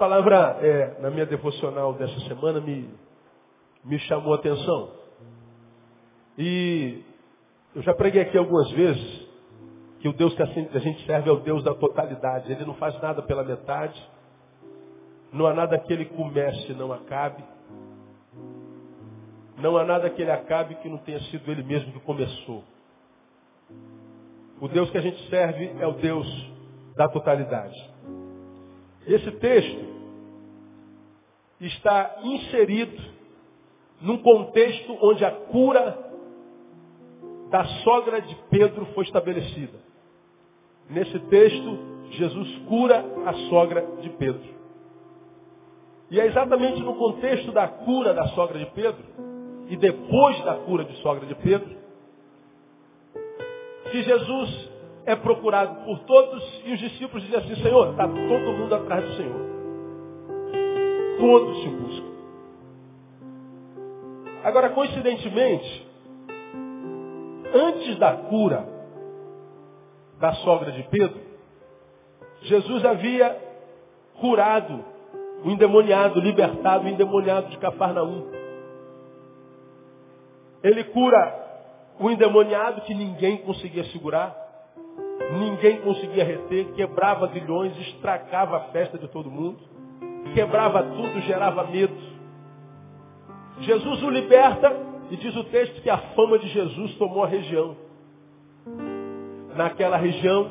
palavra, é, na minha devocional dessa semana, me, me chamou a atenção. E eu já preguei aqui algumas vezes que o Deus que a gente serve é o Deus da totalidade. Ele não faz nada pela metade. Não há nada que ele comece e não acabe. Não há nada que ele acabe que não tenha sido ele mesmo que começou. O Deus que a gente serve é o Deus da totalidade. Esse texto está inserido num contexto onde a cura da sogra de Pedro foi estabelecida. Nesse texto, Jesus cura a sogra de Pedro. E é exatamente no contexto da cura da sogra de Pedro, e depois da cura de sogra de Pedro, que Jesus é procurado por todos e os discípulos dizem assim, Senhor, está todo mundo atrás do Senhor. Todos se buscam. Agora, coincidentemente, antes da cura da sogra de Pedro, Jesus havia curado o endemoniado, libertado o endemoniado de Cafarnaum. Ele cura o endemoniado que ninguém conseguia segurar, ninguém conseguia reter, quebrava grilhões, estragava a festa de todo mundo, quebrava tudo, gerava medo. Jesus o liberta e diz o texto que a fama de Jesus tomou a região. Naquela região,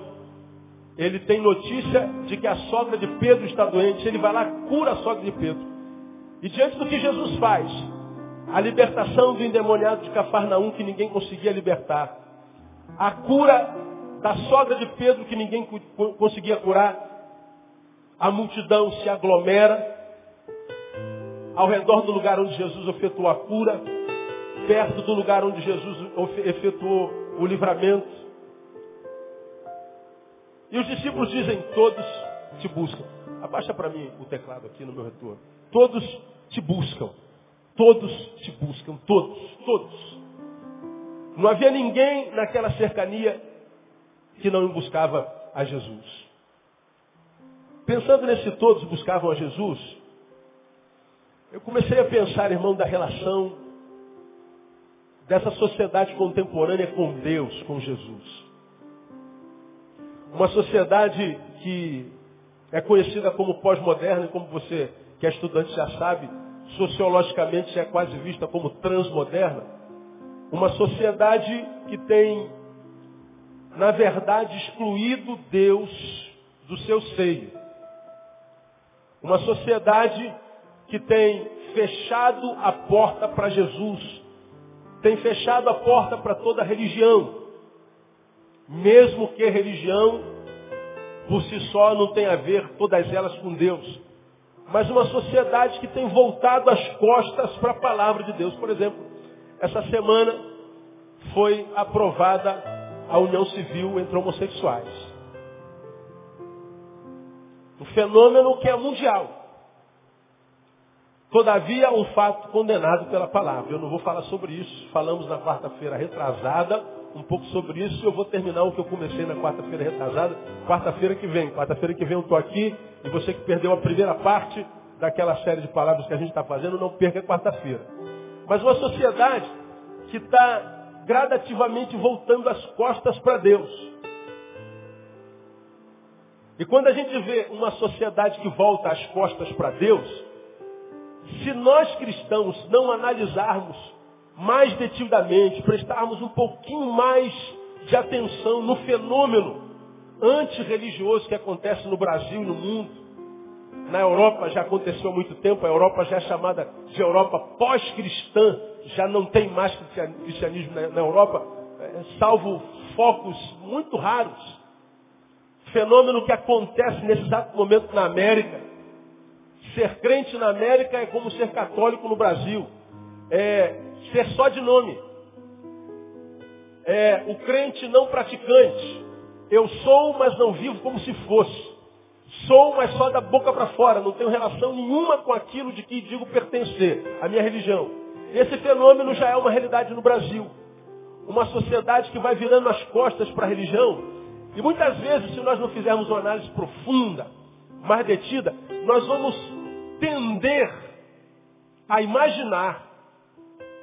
ele tem notícia de que a sogra de Pedro está doente. Ele vai lá, cura a sogra de Pedro. E diante do que Jesus faz, a libertação do endemoniado de Cafarnaum que ninguém conseguia libertar, a cura da sogra de Pedro que ninguém co- conseguia curar, a multidão se aglomera ao redor do lugar onde Jesus efetuou a cura, perto do lugar onde Jesus efetuou o livramento. E os discípulos dizem, todos te buscam. Abaixa para mim o teclado aqui no meu retorno. Todos te buscam. Todos te buscam. Todos. Todos. Não havia ninguém naquela cercania que não buscava a Jesus. Pensando nesse todos buscavam a Jesus, eu comecei a pensar, irmão, da relação dessa sociedade contemporânea com Deus, com Jesus. Uma sociedade que é conhecida como pós-moderna, como você que é estudante já sabe, sociologicamente é quase vista como transmoderna. Uma sociedade que tem, na verdade, excluído Deus do seu seio. Uma sociedade que tem fechado a porta para Jesus, tem fechado a porta para toda religião, mesmo que religião por si só não tenha a ver todas elas com Deus, mas uma sociedade que tem voltado as costas para a palavra de Deus. Por exemplo, essa semana foi aprovada a união civil entre homossexuais. Um fenômeno que é mundial. Todavia, um fato condenado pela palavra. Eu não vou falar sobre isso. Falamos na quarta-feira retrasada um pouco sobre isso. Eu vou terminar o que eu comecei na quarta-feira retrasada. Quarta-feira que vem. Quarta-feira que vem eu estou aqui. E você que perdeu a primeira parte daquela série de palavras que a gente está fazendo, não perca quarta-feira. Mas uma sociedade que está gradativamente voltando as costas para Deus. E quando a gente vê uma sociedade que volta as costas para Deus, se nós cristãos não analisarmos mais detidamente, prestarmos um pouquinho mais de atenção no fenômeno antirreligioso que acontece no Brasil e no mundo, Na Europa já aconteceu há muito tempo, a Europa já é chamada de Europa pós-cristã, já não tem mais cristianismo na Europa, é, salvo focos muito raros. Fenômeno que acontece nesse exato momento na América. Ser crente na América é como ser católico no Brasil. É ser só de nome. É o crente não praticante. Eu sou, mas não vivo como se fosse. Sou, mas só da boca para fora. Não tenho relação nenhuma com aquilo de que digo pertencer, a minha religião. Esse fenômeno já é uma realidade no Brasil. Uma sociedade que vai virando as costas para a religião. E muitas vezes, se nós não fizermos uma análise profunda, mais detida, nós vamos tender a imaginar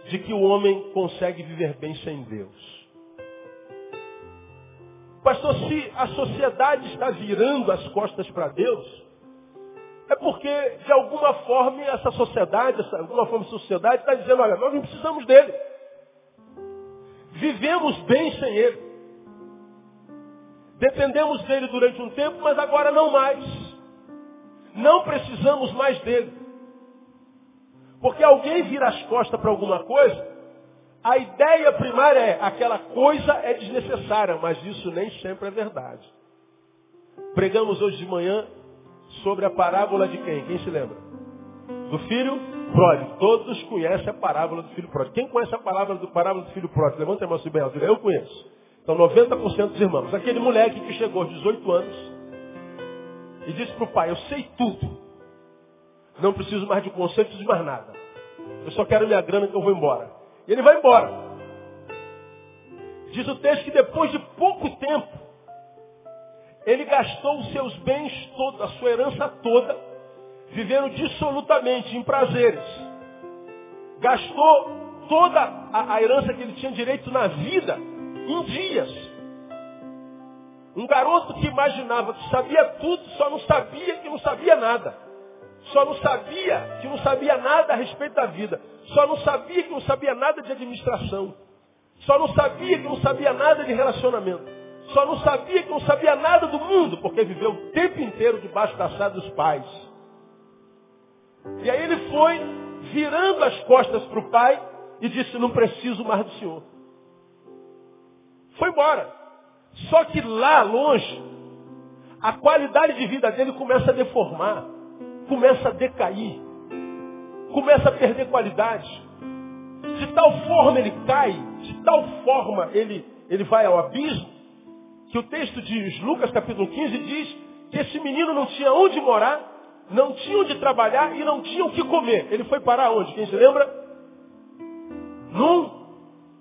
de que o homem consegue viver bem sem Deus. Pastor, se a sociedade está virando as costas para Deus, é porque, de alguma forma, essa sociedade, essa, de alguma forma, a sociedade está dizendo, olha, nós não precisamos dele. Vivemos bem sem ele. Dependemos dele durante um tempo, mas agora não mais. Não precisamos mais dele. Porque alguém vira as costas para alguma coisa, a ideia primária é, aquela coisa é desnecessária, mas isso nem sempre é verdade. Pregamos hoje de manhã sobre a parábola de quem? Quem se lembra? Do filho pródigo. Todos conhecem a parábola do filho pródigo. Quem conhece a palavra do parábola do filho pródigo? Levanta a mão assim bem alto. Eu conheço. Então 90% dos irmãos. Aquele moleque que chegou aos 18 anos e disse para o pai, eu sei tudo. Não preciso mais de conselho, de mais nada. Eu só quero minha grana que eu vou embora. E ele vai embora. Diz o texto que depois de pouco tempo, ele gastou os seus bens todos, a sua herança toda, vivendo dissolutamente em prazeres. Gastou toda a, a herança que ele tinha direito na vida em dias. Um garoto que imaginava que sabia tudo, só não sabia que não sabia nada. Só não sabia que não sabia nada a respeito da vida. Só não sabia que não sabia nada de administração. Só não sabia que não sabia nada de relacionamento. Só não sabia que não sabia nada do mundo, porque viveu o tempo inteiro debaixo da assada dos pais. E aí ele foi virando as costas para o pai e disse, não preciso mais do senhor. Foi embora. Só que lá longe, a qualidade de vida dele começa a deformar começa a decair, começa a perder qualidade. De tal forma ele cai, de tal forma ele, ele vai ao abismo, que o texto de Lucas capítulo 15 diz que esse menino não tinha onde morar, não tinha onde trabalhar e não tinha o que comer. Ele foi parar onde? Quem se lembra? Num,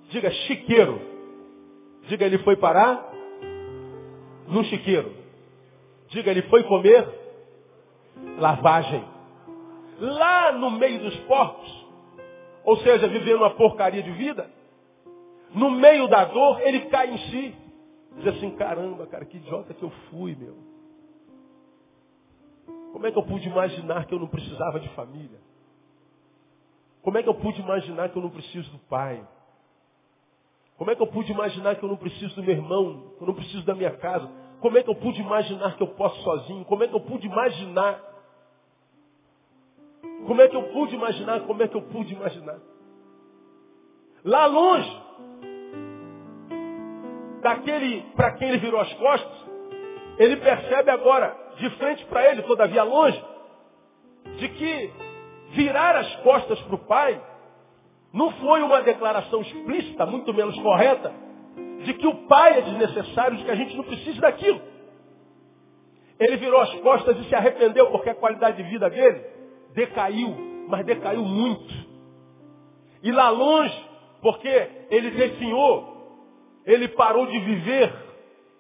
diga, chiqueiro. Diga, ele foi parar num chiqueiro. Diga, ele foi comer lavagem. Lá no meio dos porcos, ou seja, vivendo uma porcaria de vida, no meio da dor, ele cai em si. Diz assim, caramba, cara, que idiota que eu fui, meu. Como é que eu pude imaginar que eu não precisava de família? Como é que eu pude imaginar que eu não preciso do pai? Como é que eu pude imaginar que eu não preciso do meu irmão? Que eu não preciso da minha casa? Como é que eu pude imaginar que eu posso sozinho? Como é que eu pude imaginar como é que eu pude imaginar? Como é que eu pude imaginar? Lá longe, daquele para quem ele virou as costas, ele percebe agora, de frente para ele, todavia longe, de que virar as costas para o pai não foi uma declaração explícita, muito menos correta, de que o pai é desnecessário, de que a gente não precisa daquilo. Ele virou as costas e se arrependeu porque a qualidade de vida dele decaiu, mas decaiu muito. E lá longe, porque ele definhou, ele parou de viver,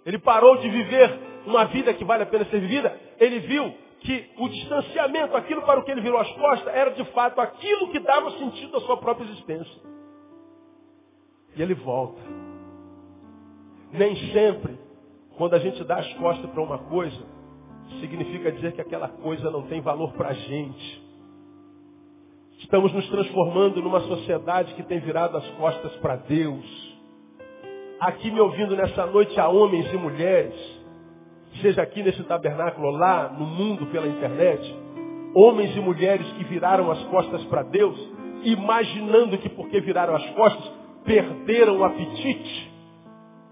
ele parou de viver uma vida que vale a pena ser vivida, ele viu que o distanciamento, aquilo para o que ele virou as costas, era de fato aquilo que dava sentido à sua própria existência. E ele volta. Nem sempre, quando a gente dá as costas para uma coisa, significa dizer que aquela coisa não tem valor para a gente. Estamos nos transformando numa sociedade que tem virado as costas para Deus. Aqui me ouvindo nessa noite há homens e mulheres, seja aqui nesse tabernáculo lá no mundo pela internet, Homens e mulheres que viraram as costas para Deus, imaginando que porque viraram as costas, perderam o apetite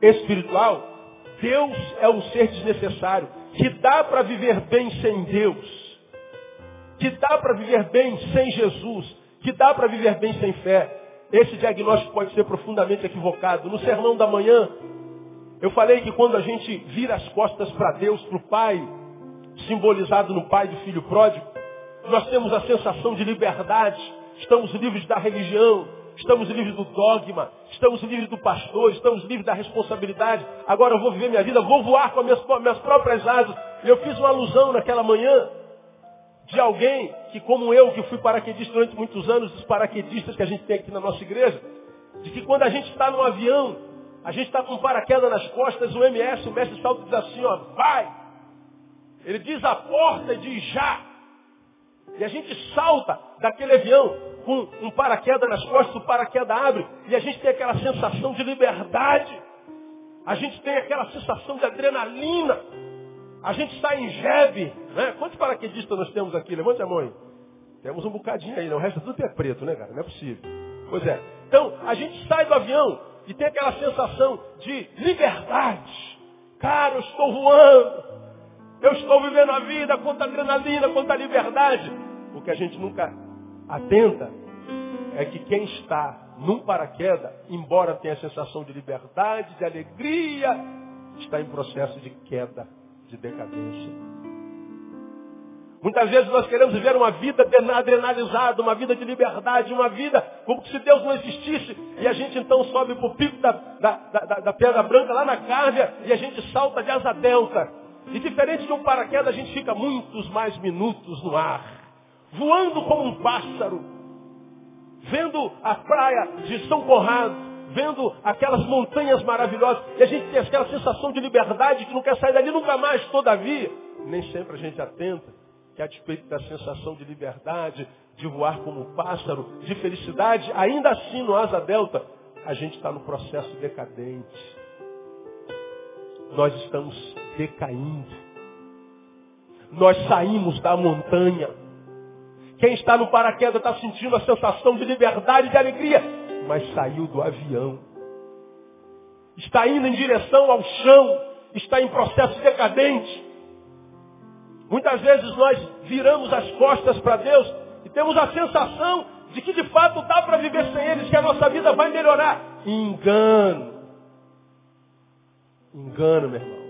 espiritual. Deus é um ser desnecessário, que dá para viver bem sem Deus, que dá para viver bem sem Jesus, que dá para viver bem sem fé. Esse diagnóstico pode ser profundamente equivocado. No sermão da manhã, eu falei que quando a gente vira as costas para Deus, para o Pai, simbolizado no Pai do Filho Pródigo, nós temos a sensação de liberdade, estamos livres da religião, estamos livres do dogma, estamos livres do pastor, estamos livres da responsabilidade. Agora eu vou viver minha vida, vou voar com as minhas, minhas próprias asas. Eu fiz uma alusão naquela manhã de alguém que, como eu, que fui paraquedista durante muitos anos, os paraquedistas que a gente tem aqui na nossa igreja, de que quando a gente está no avião, a gente está com paraquedas nas costas, o MS, o mestre salto diz assim, ó, vai! Ele diz a porta e diz já! E a gente salta daquele avião com um paraquedas nas costas, o paraquedas abre, e a gente tem aquela sensação de liberdade. A gente tem aquela sensação de adrenalina. A gente está em jebe. Né? Quantos paraquedistas nós temos aqui? Levante a mão aí. Temos um bocadinho aí, não. O resto tudo é preto, né, cara? Não é possível. Pois é. Então, a gente sai do avião e tem aquela sensação de liberdade. Cara, eu estou voando. Eu estou vivendo a vida, quanta adrenalina, quanta liberdade. O que a gente nunca atenta é que quem está num paraquedas, embora tenha a sensação de liberdade, de alegria, está em processo de queda, de decadência. Muitas vezes nós queremos viver uma vida adrenalizada, uma vida de liberdade, uma vida como se Deus não existisse. E a gente então sobe para o pico da, da, da, da, pedra branca lá na Cárvia e a gente salta de asa delta. E diferente de um paraquedas, a gente fica muitos mais minutos no ar, voando como um pássaro, vendo a praia de São Conrado, vendo aquelas montanhas maravilhosas, e a gente tem aquela sensação de liberdade que não quer sair dali nunca mais, todavia, nem sempre a gente atenta que a despeito da sensação de liberdade, de voar como um pássaro, de felicidade, ainda assim no asa delta, a gente está no processo decadente. Nós estamos decaindo. Nós saímos da montanha. Quem está no paraquedas está sentindo a sensação de liberdade e de alegria, mas saiu do avião. Está indo em direção ao chão, está em processo decadente. Muitas vezes nós viramos as costas para Deus e temos a sensação de que de fato dá para viver sem eles, que a nossa vida vai melhorar. Engano. Engano, meu irmão.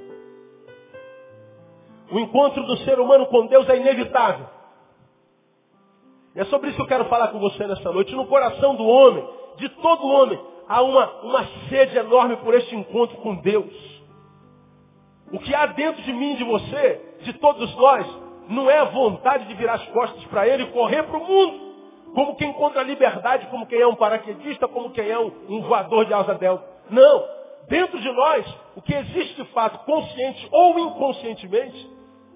O encontro do ser humano com Deus é inevitável. E é sobre isso que eu quero falar com você nessa noite. No coração do homem, de todo homem, há uma, uma sede enorme por este encontro com Deus. O que há dentro de mim, de você, de todos nós, não é a vontade de virar as costas para Ele e correr para o mundo. Como quem encontra a liberdade, como quem é um paraquedista, como quem é um, um voador de asa delta. Não. Dentro de nós, o que existe de fato, consciente ou inconscientemente,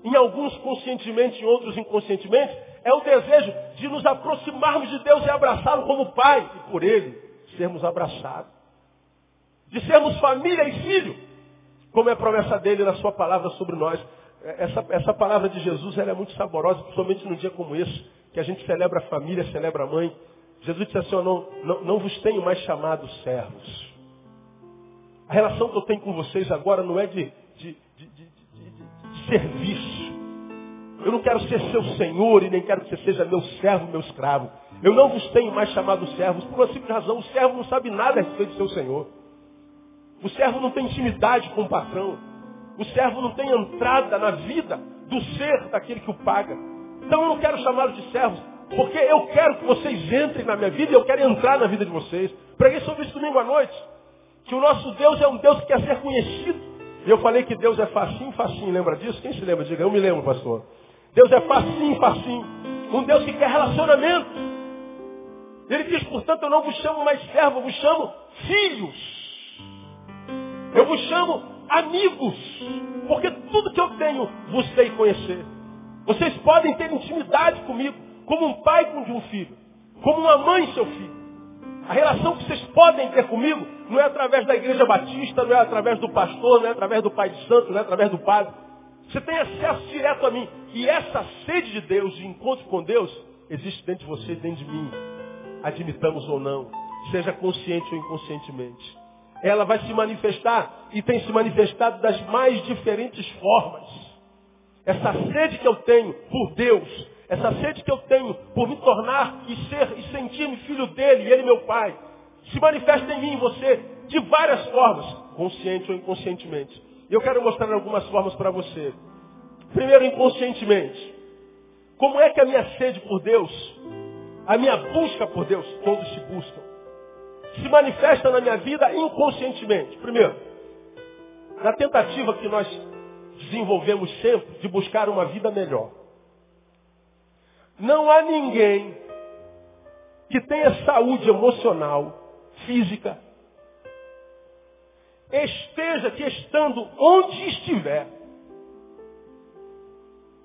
em alguns conscientemente, em outros inconscientemente, é o desejo de nos aproximarmos de Deus e abraçá-lo como Pai, e por Ele sermos abraçados. De sermos família e filho como é a promessa dele na sua palavra sobre nós. É, essa, essa palavra de Jesus ela é muito saborosa, principalmente num dia como esse, que a gente celebra a família, celebra a mãe. Jesus disse assim, não, não, não vos tenho mais chamado servos. A relação que eu tenho com vocês agora não é de, de, de, de serviço. Eu não quero ser seu senhor e nem quero que você seja meu servo, meu escravo. Eu não vos tenho mais chamado servos por uma simples razão. O servo não sabe nada a respeito do seu senhor. O servo não tem intimidade com o patrão. O servo não tem entrada na vida do ser daquele que o paga. Então eu não quero chamá-los de servos, porque eu quero que vocês entrem na minha vida e eu quero entrar na vida de vocês. Preguei sobre isso domingo à noite. Que o nosso Deus é um Deus que quer ser conhecido. E eu falei que Deus é facinho, facinho. Lembra disso? Quem se lembra? Diga, eu me lembro, pastor. Deus é facinho, facinho. Um Deus que quer relacionamento. Ele diz, portanto, eu não vos chamo mais servo, eu vos chamo filhos. Eu vos chamo amigos, porque tudo que eu tenho vos sei conhecer. Vocês podem ter intimidade comigo, como um pai com um filho, como uma mãe seu filho. A relação que vocês podem ter comigo não é através da igreja batista, não é através do pastor, não é através do pai de santo, não é através do padre. Você tem acesso direto a mim. E essa sede de Deus, de encontro com Deus, existe dentro de você e dentro de mim. Admitamos ou não, seja consciente ou inconscientemente. Ela vai se manifestar e tem se manifestado das mais diferentes formas. Essa sede que eu tenho por Deus, essa sede que eu tenho por me tornar e ser e sentir-me filho dele, e ele meu pai, se manifesta em mim, em você, de várias formas, consciente ou inconscientemente. E eu quero mostrar algumas formas para você. Primeiro, inconscientemente. Como é que a minha sede por Deus, a minha busca por Deus, todos se buscam, se manifesta na minha vida inconscientemente? Primeiro, na tentativa que nós desenvolvemos sempre de buscar uma vida melhor. Não há ninguém que tenha saúde emocional, física, esteja que estando onde estiver,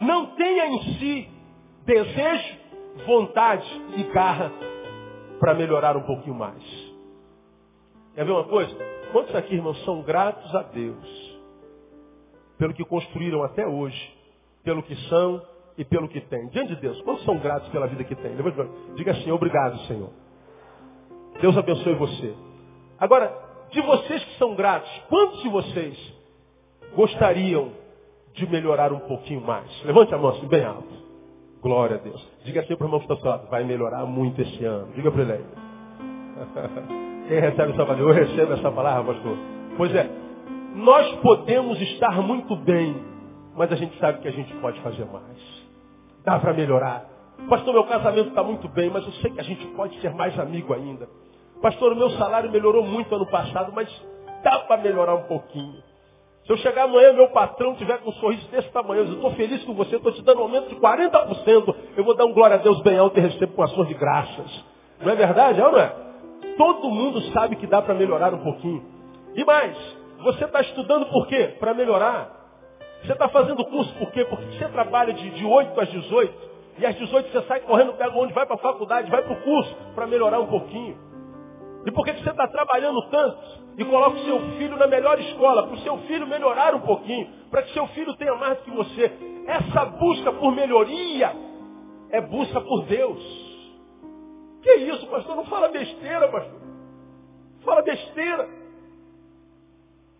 não tenha em si desejo, vontade e garra para melhorar um pouquinho mais. Quer ver uma coisa? Quantos aqui, irmãos, são gratos a Deus pelo que construíram até hoje, pelo que são e pelo que têm? Diante de Deus, quantos são gratos pela vida que têm? Diga assim, obrigado, Senhor. Deus abençoe você. Agora, de vocês que são gratos, quantos de vocês gostariam de melhorar um pouquinho mais? Levante a mão assim, bem alto. Glória a Deus. Diga assim para o irmão que está ao lado, vai melhorar muito esse ano. Diga para ele aí. Quem recebe essa palavra? Eu recebo essa palavra, pastor. Pois é, nós podemos estar muito bem, mas a gente sabe que a gente pode fazer mais. Dá para melhorar. Pastor, meu casamento está muito bem, mas eu sei que a gente pode ser mais amigo ainda. Pastor, o meu salário melhorou muito ano passado, mas dá para melhorar um pouquinho. Se eu chegar amanhã meu patrão tiver com um sorriso desse tamanho, eu estou feliz com você, estou te dando um aumento de 40%, eu vou dar um glória a Deus bem alto e recebo com ações de graças. Não é verdade? É ou não é? Todo mundo sabe que dá para melhorar um pouquinho. E mais, você está estudando por quê? Para melhorar. Você está fazendo curso por quê? Porque você trabalha de, de 8 às 18, e às 18 você sai correndo, pega onde vai para a faculdade, vai para o curso, para melhorar um pouquinho. E por que você está trabalhando tanto? E coloca o seu filho na melhor escola, para o seu filho melhorar um pouquinho, para que seu filho tenha mais do que você. Essa busca por melhoria é busca por Deus. Que isso, pastor? Não fala besteira, pastor. Fala besteira.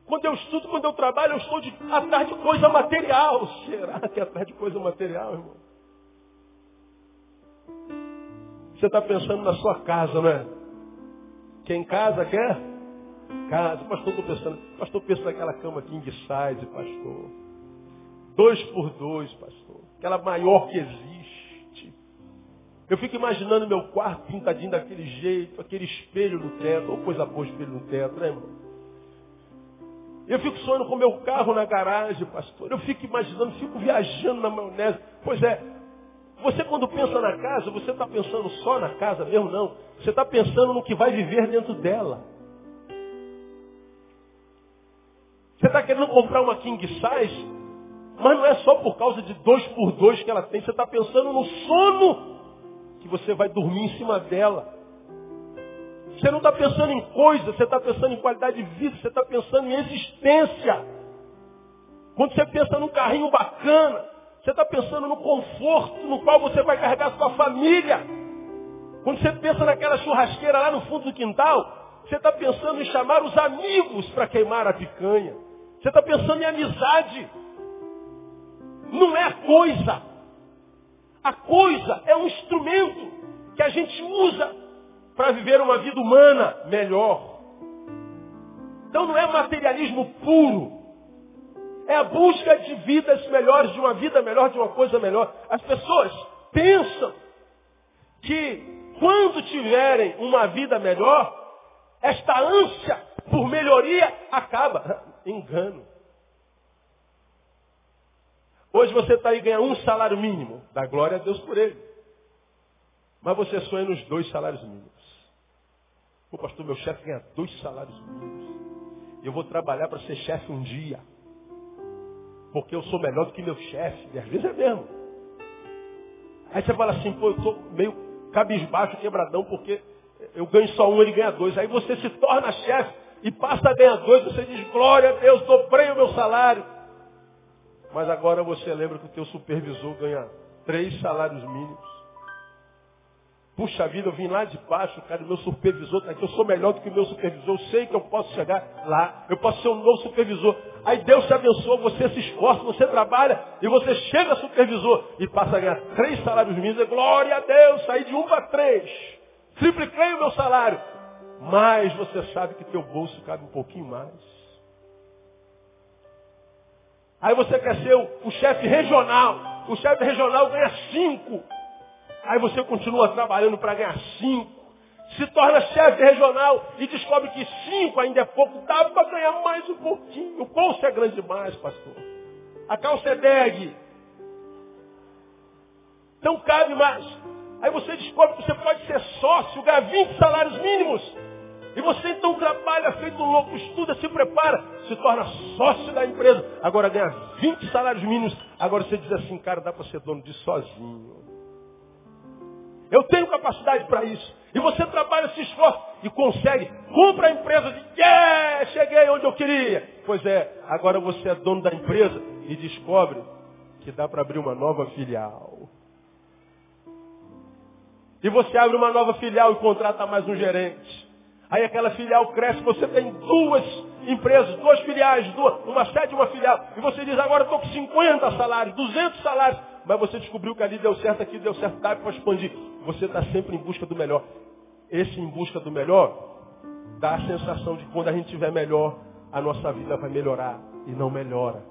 Quando eu estudo, quando eu trabalho, eu estou de, atrás de coisa material. Será que é atrás de coisa material, irmão? Você está pensando na sua casa, não é? Quem casa quer? Casa. Pastor, estou pensando. Pastor, pensa naquela cama king size, pastor. Dois por dois, pastor. Aquela maior que existe. Eu fico imaginando meu quarto pintadinho daquele jeito, aquele espelho no teto, ou coisa boa espelho no teto, né, irmão? Eu fico sonhando com meu carro na garagem, pastor. Eu fico imaginando, fico viajando na maionese. Pois é, você quando pensa na casa, você está pensando só na casa mesmo? Não. Você está pensando no que vai viver dentro dela. Você está querendo comprar uma king size, mas não é só por causa de dois por dois que ela tem. Você está pensando no sono que você vai dormir em cima dela. Você não está pensando em coisa, você está pensando em qualidade de vida, você está pensando em existência. Quando você pensa num carrinho bacana, você está pensando no conforto no qual você vai carregar sua família. Quando você pensa naquela churrasqueira lá no fundo do quintal, você está pensando em chamar os amigos para queimar a picanha. Você está pensando em amizade. Não é a coisa. A coisa é um instrumento que a gente usa para viver uma vida humana melhor. Então não é materialismo puro. É a busca de vidas melhores, de uma vida melhor, de uma coisa melhor. As pessoas pensam que quando tiverem uma vida melhor, esta ânsia por melhoria acaba. Engano. Hoje você está aí e ganha um salário mínimo. Dá glória a Deus por ele. Mas você sonha nos dois salários mínimos. O pastor, meu chefe ganha dois salários mínimos. Eu vou trabalhar para ser chefe um dia porque eu sou melhor do que meu chefe. E às vezes é mesmo. Aí você fala assim, pô, eu estou meio cabisbaixo, quebradão, porque eu ganho só um, ele ganha dois. Aí você se torna chefe e passa a ganhar dois, você diz, glória a Deus, dobrei o meu salário. Mas agora você lembra que o teu supervisor ganha três salários mínimos. Puxa vida, eu vim lá de baixo, cara, meu supervisor está aqui, eu sou melhor do que o meu supervisor, eu sei que eu posso chegar lá, eu posso ser um novo supervisor. Aí Deus te abençoa, você se esforça, você trabalha, e você chega a supervisor e passa a ganhar três salários mínimos, glória a Deus, saí de um para três, tripliquei o meu salário. Mas você sabe que teu bolso cabe um pouquinho mais. Aí você quer ser o, o chefe regional, o chefe regional ganha cinco. Aí você continua trabalhando para ganhar cinco. Se torna chefe regional e descobre que cinco ainda é pouco. Dá para ganhar mais um pouquinho. O bolso é grande demais, pastor. A calça é bag. Não cabe mais. Aí você descobre que você pode ser sócio, ganhar 20 salários mínimos. E você então trabalha feito um louco, estuda, se prepara, se torna sócio da empresa. Agora ganha 20 salários mínimos. Agora você diz assim, cara, dá para ser dono de sozinho. Eu tenho capacidade para isso. E você trabalha, se esforça e consegue. Compra a empresa de yeah, cheguei onde eu queria. Pois é, agora você é dono da empresa e descobre que dá para abrir uma nova filial. E você abre uma nova filial e contrata mais um gerente. Aí aquela filial cresce, você tem duas empresas, duas filiais, duas, uma sede e uma filial. E você diz, agora estou com 50 salários, 200 salários. Mas você descobriu que ali deu certo, aqui deu certo, dá para expandir. Você está sempre em busca do melhor. Esse em busca do melhor dá a sensação de que quando a gente tiver melhor, a nossa vida vai melhorar. E não melhora.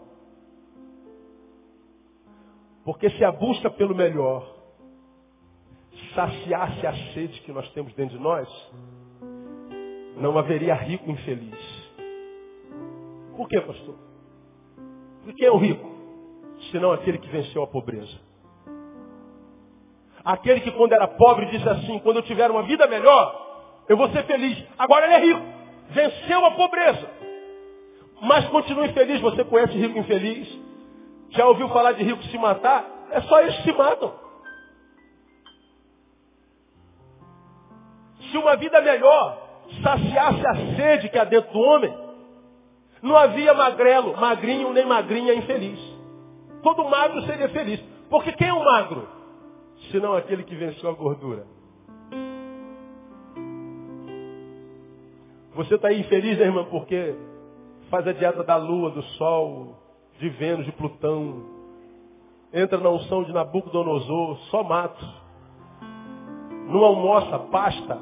Porque se a busca pelo melhor saciasse a sede que nós temos dentro de nós, não haveria rico infeliz. Por quê, pastor? Por que é o rico? Senão aquele que venceu a pobreza. Aquele que quando era pobre disse assim, quando eu tiver uma vida melhor, eu vou ser feliz. Agora ele é rico. Venceu a pobreza. Mas continua infeliz. Você conhece rico infeliz? Já ouviu falar de rico se matar? É só eles que se matam. Se uma vida melhor saciasse a sede que há dentro do homem, não havia magrelo, magrinho nem magrinha infeliz. Todo magro seria feliz. Porque quem é o magro? Senão aquele que venceu a gordura. Você está infeliz, né, irmã, porque faz a dieta da lua, do sol, de Vênus, de Plutão. Entra na unção de Nabucodonosor, só mato. Não almoça, pasta.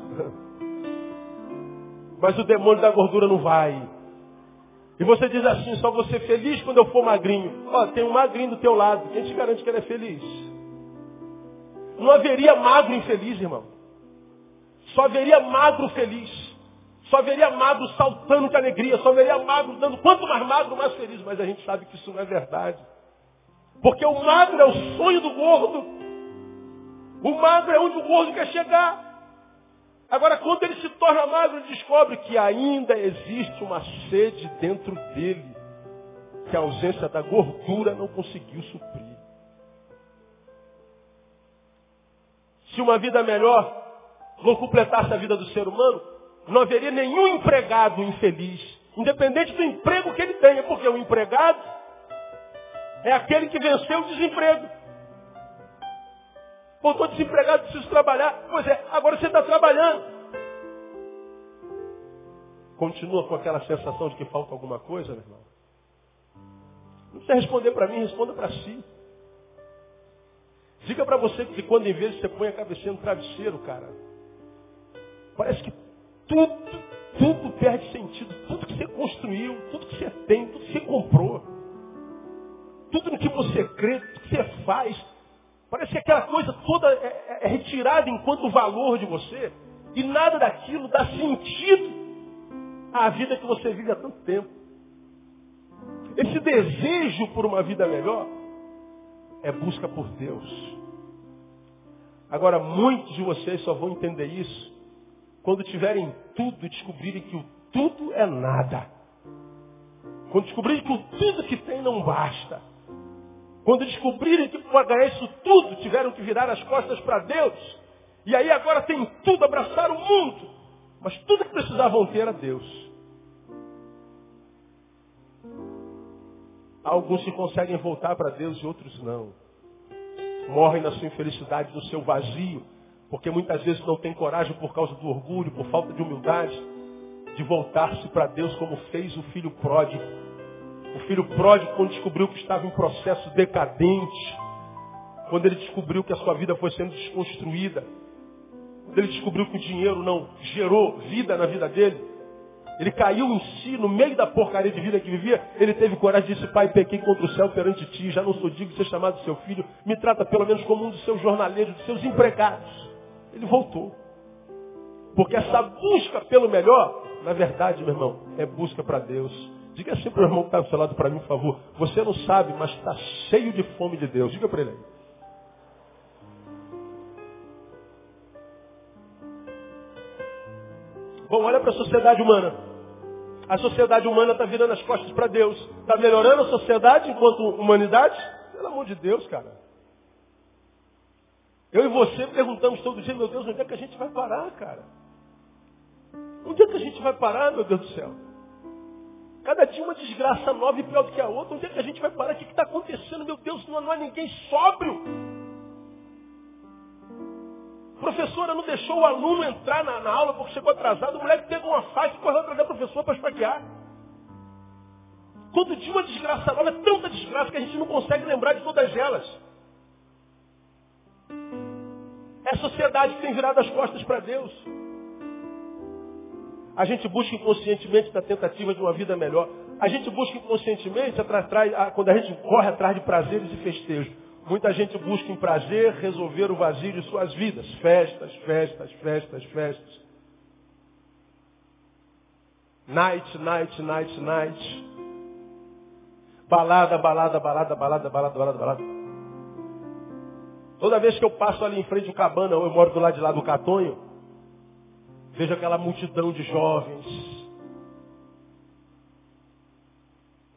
Mas o demônio da gordura não vai. E você diz assim, só vou ser feliz quando eu for magrinho. Ó, tem um magrinho do teu lado. Quem te garante que ele é feliz? Não haveria magro infeliz, irmão. Só haveria magro feliz. Só haveria magro saltando de alegria. Só haveria magro dando. Quanto mais magro, mais feliz. Mas a gente sabe que isso não é verdade. Porque o magro é o sonho do gordo. O magro é onde o gordo quer chegar. Agora, quando ele se torna magro, ele descobre que ainda existe uma sede dentro dele, que a ausência da gordura não conseguiu suprir. Se uma vida melhor não completasse a vida do ser humano, não haveria nenhum empregado infeliz, independente do emprego que ele tenha, porque o empregado é aquele que venceu o desemprego. Pô, estou desempregado, preciso trabalhar. Pois é, agora você está trabalhando. Continua com aquela sensação de que falta alguma coisa, meu irmão? Não precisa responder para mim, responda para si. Diga para você que quando em vez você põe a cabeça no travesseiro, cara, parece que tudo, tudo perde sentido. Tudo que você construiu, tudo que você tem, tudo que você comprou, tudo no que você crê, tudo que você faz, Parece que aquela coisa toda é, é, é retirada enquanto valor de você. E nada daquilo dá sentido à vida que você vive há tanto tempo. Esse desejo por uma vida melhor é busca por Deus. Agora, muitos de vocês só vão entender isso quando tiverem tudo e descobrirem que o tudo é nada. Quando descobrirem que o tudo que tem não basta. Quando descobrirem que para ganhar isso tudo tiveram que virar as costas para Deus. E aí agora tem tudo, abraçar o mundo. Mas tudo que precisavam ter era Deus. Alguns se conseguem voltar para Deus e outros não. Morrem na sua infelicidade, no seu vazio, porque muitas vezes não tem coragem por causa do orgulho, por falta de humildade, de voltar-se para Deus como fez o filho pródigo. O filho pródigo, quando descobriu que estava em processo decadente, quando ele descobriu que a sua vida foi sendo desconstruída, quando ele descobriu que o dinheiro não gerou vida na vida dele, ele caiu em si, no meio da porcaria de vida que vivia, ele teve coragem de dizer, pai, pequei contra o céu perante ti, já não sou digno de ser chamado seu filho, me trata pelo menos como um dos seus jornaleiros, dos seus empregados. Ele voltou. Porque essa busca pelo melhor, na verdade, meu irmão, é busca para Deus. Diga assim para o irmão que está do seu lado para mim, por favor. Você não sabe, mas está cheio de fome de Deus. Diga para ele. Bom, olha para a sociedade humana. A sociedade humana está virando as costas para Deus. Está melhorando a sociedade enquanto humanidade? Pelo amor de Deus, cara. Eu e você perguntamos todo dia, meu Deus, onde é que a gente vai parar, cara? Onde é que a gente vai parar, meu Deus do céu? Cada dia uma desgraça nova e pior do que a outra. Onde é que a gente vai parar? O que está acontecendo? Meu Deus, não, não há ninguém sóbrio professora não deixou o aluno entrar na, na aula porque chegou atrasado. O moleque pegou uma faca e correu atrás da professora para esfaquear. Quando tinha uma desgraça nova, é tanta desgraça que a gente não consegue lembrar de todas elas. É a sociedade que tem virado as costas para Deus. A gente busca inconscientemente na tentativa de uma vida melhor. A gente busca inconscientemente, atrás, quando a gente corre atrás de prazeres e festejos. Muita gente busca em prazer resolver o vazio de suas vidas. Festas, festas, festas, festas. Night, night, night, night. Balada, balada, balada, balada, balada, balada, balada. Toda vez que eu passo ali em frente ao cabana, eu moro do lado de lá do Catonho, vejo aquela multidão de jovens.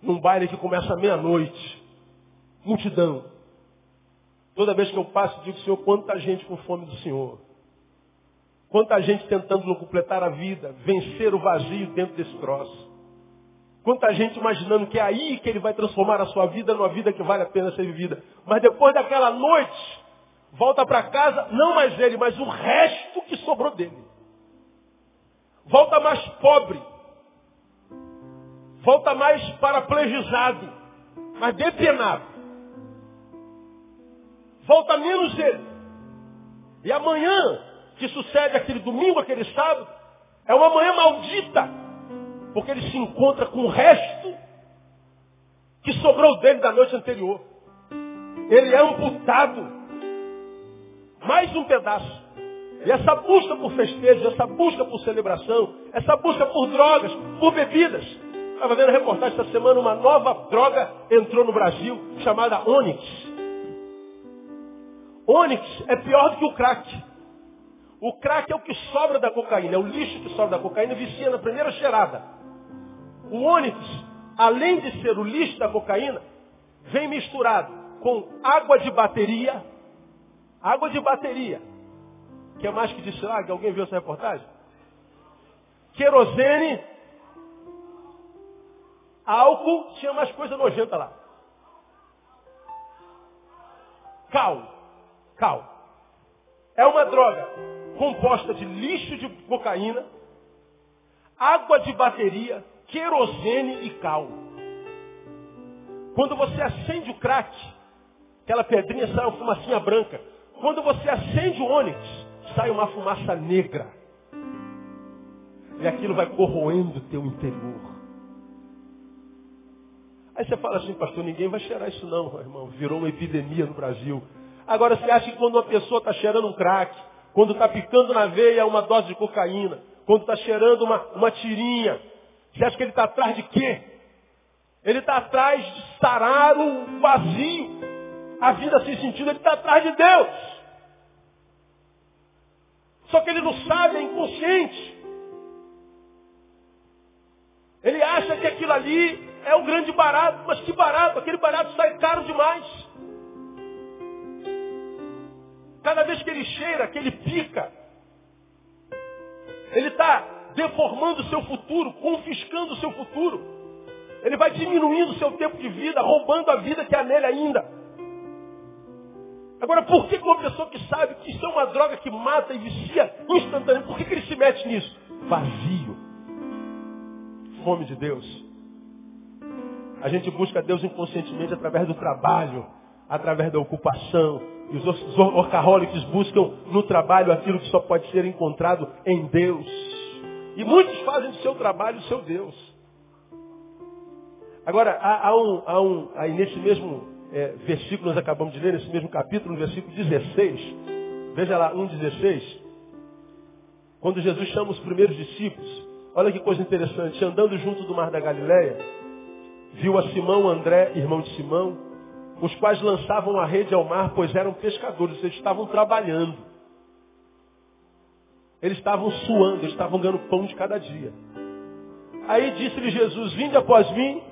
Num baile que começa meia-noite. Multidão. Toda vez que eu passo, digo, Senhor, quanta gente com fome do Senhor. Quanta gente tentando completar a vida, vencer o vazio dentro desse troço. Quanta gente imaginando que é aí que ele vai transformar a sua vida numa vida que vale a pena ser vivida. Mas depois daquela noite, volta para casa, não mais ele, mas o resto que sobrou dele. Volta mais pobre. Volta mais paraplegizado, mais depenado volta menos ele. E amanhã, que sucede aquele domingo, aquele sábado, é uma manhã maldita, porque ele se encontra com o resto que sobrou dele da noite anterior. Ele é amputado. Mais um pedaço. E essa busca por festejo, essa busca por celebração, essa busca por drogas, por bebidas. Estava vendo a reportagem essa semana, uma nova droga entrou no Brasil, chamada Onyx. Ônix é pior do que o crack. O crack é o que sobra da cocaína, é o lixo que sobra da cocaína, vicia na primeira cheirada. O ônix, além de ser o lixo da cocaína, vem misturado com água de bateria, água de bateria, que é mais que destilagem, alguém viu essa reportagem? Querosene, álcool, tinha mais coisa nojenta lá. Cal. Cal. É uma droga composta de lixo de cocaína, água de bateria, querosene e cal. Quando você acende o crack, aquela pedrinha sai uma fumacinha branca. Quando você acende o ônix, sai uma fumaça negra. E aquilo vai corroendo o teu interior. Aí você fala assim, pastor, ninguém vai cheirar isso não, irmão. Virou uma epidemia no Brasil. Agora, você acha que quando uma pessoa está cheirando um crack, quando está picando na veia uma dose de cocaína, quando está cheirando uma, uma tirinha, você acha que ele está atrás de quê? Ele está atrás de sarar o vazio, a vida sem sentido, ele está atrás de Deus. Só que ele não sabe, é inconsciente. Ele acha que aquilo ali é o grande barato, mas que barato, aquele barato sai caro demais. Cada vez que ele cheira, que ele pica, ele está deformando o seu futuro, confiscando o seu futuro. Ele vai diminuindo o seu tempo de vida, roubando a vida que há nele ainda. Agora, por que uma pessoa que sabe que isso é uma droga que mata e vicia instantaneamente, por que, que ele se mete nisso? Vazio. Fome de Deus. A gente busca Deus inconscientemente através do trabalho, através da ocupação. E os workaholics buscam no trabalho aquilo que só pode ser encontrado em Deus. E muitos fazem do seu trabalho o seu Deus. Agora, há, há, um, há um, aí nesse mesmo é, versículo, nós acabamos de ler, nesse mesmo capítulo, no versículo 16, veja lá, 1,16, quando Jesus chama os primeiros discípulos, olha que coisa interessante, andando junto do mar da Galileia, viu a Simão, André, irmão de Simão, os quais lançavam a rede ao mar, pois eram pescadores, eles estavam trabalhando. Eles estavam suando, eles estavam ganhando pão de cada dia. Aí disse-lhe Jesus, vinde após mim,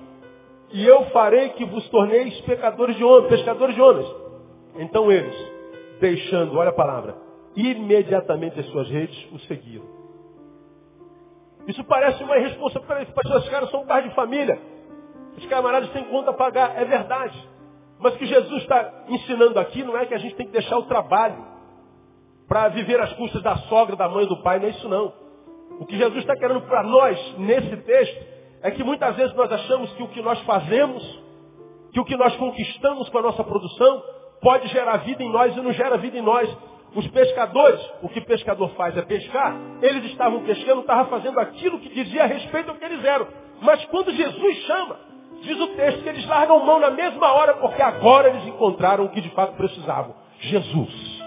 e eu farei que vos torneis pecadores de homens, pescadores de homens. Então eles, deixando, olha a palavra, imediatamente as suas redes, o seguiram. Isso parece uma irresponsabilidade. Esses caras são pais de família. Os camaradas têm conta a pagar, é verdade. Mas o que Jesus está ensinando aqui não é que a gente tem que deixar o trabalho para viver as custas da sogra, da mãe, do pai, não é isso não. O que Jesus está querendo para nós, nesse texto, é que muitas vezes nós achamos que o que nós fazemos, que o que nós conquistamos com a nossa produção, pode gerar vida em nós e não gera vida em nós. Os pescadores, o que pescador faz é pescar, eles estavam pescando, estavam fazendo aquilo que dizia a respeito ao que eles eram. Mas quando Jesus chama, diz o texto que eles largam mão na mesma hora, porque agora eles encontraram o que de fato precisavam. Jesus.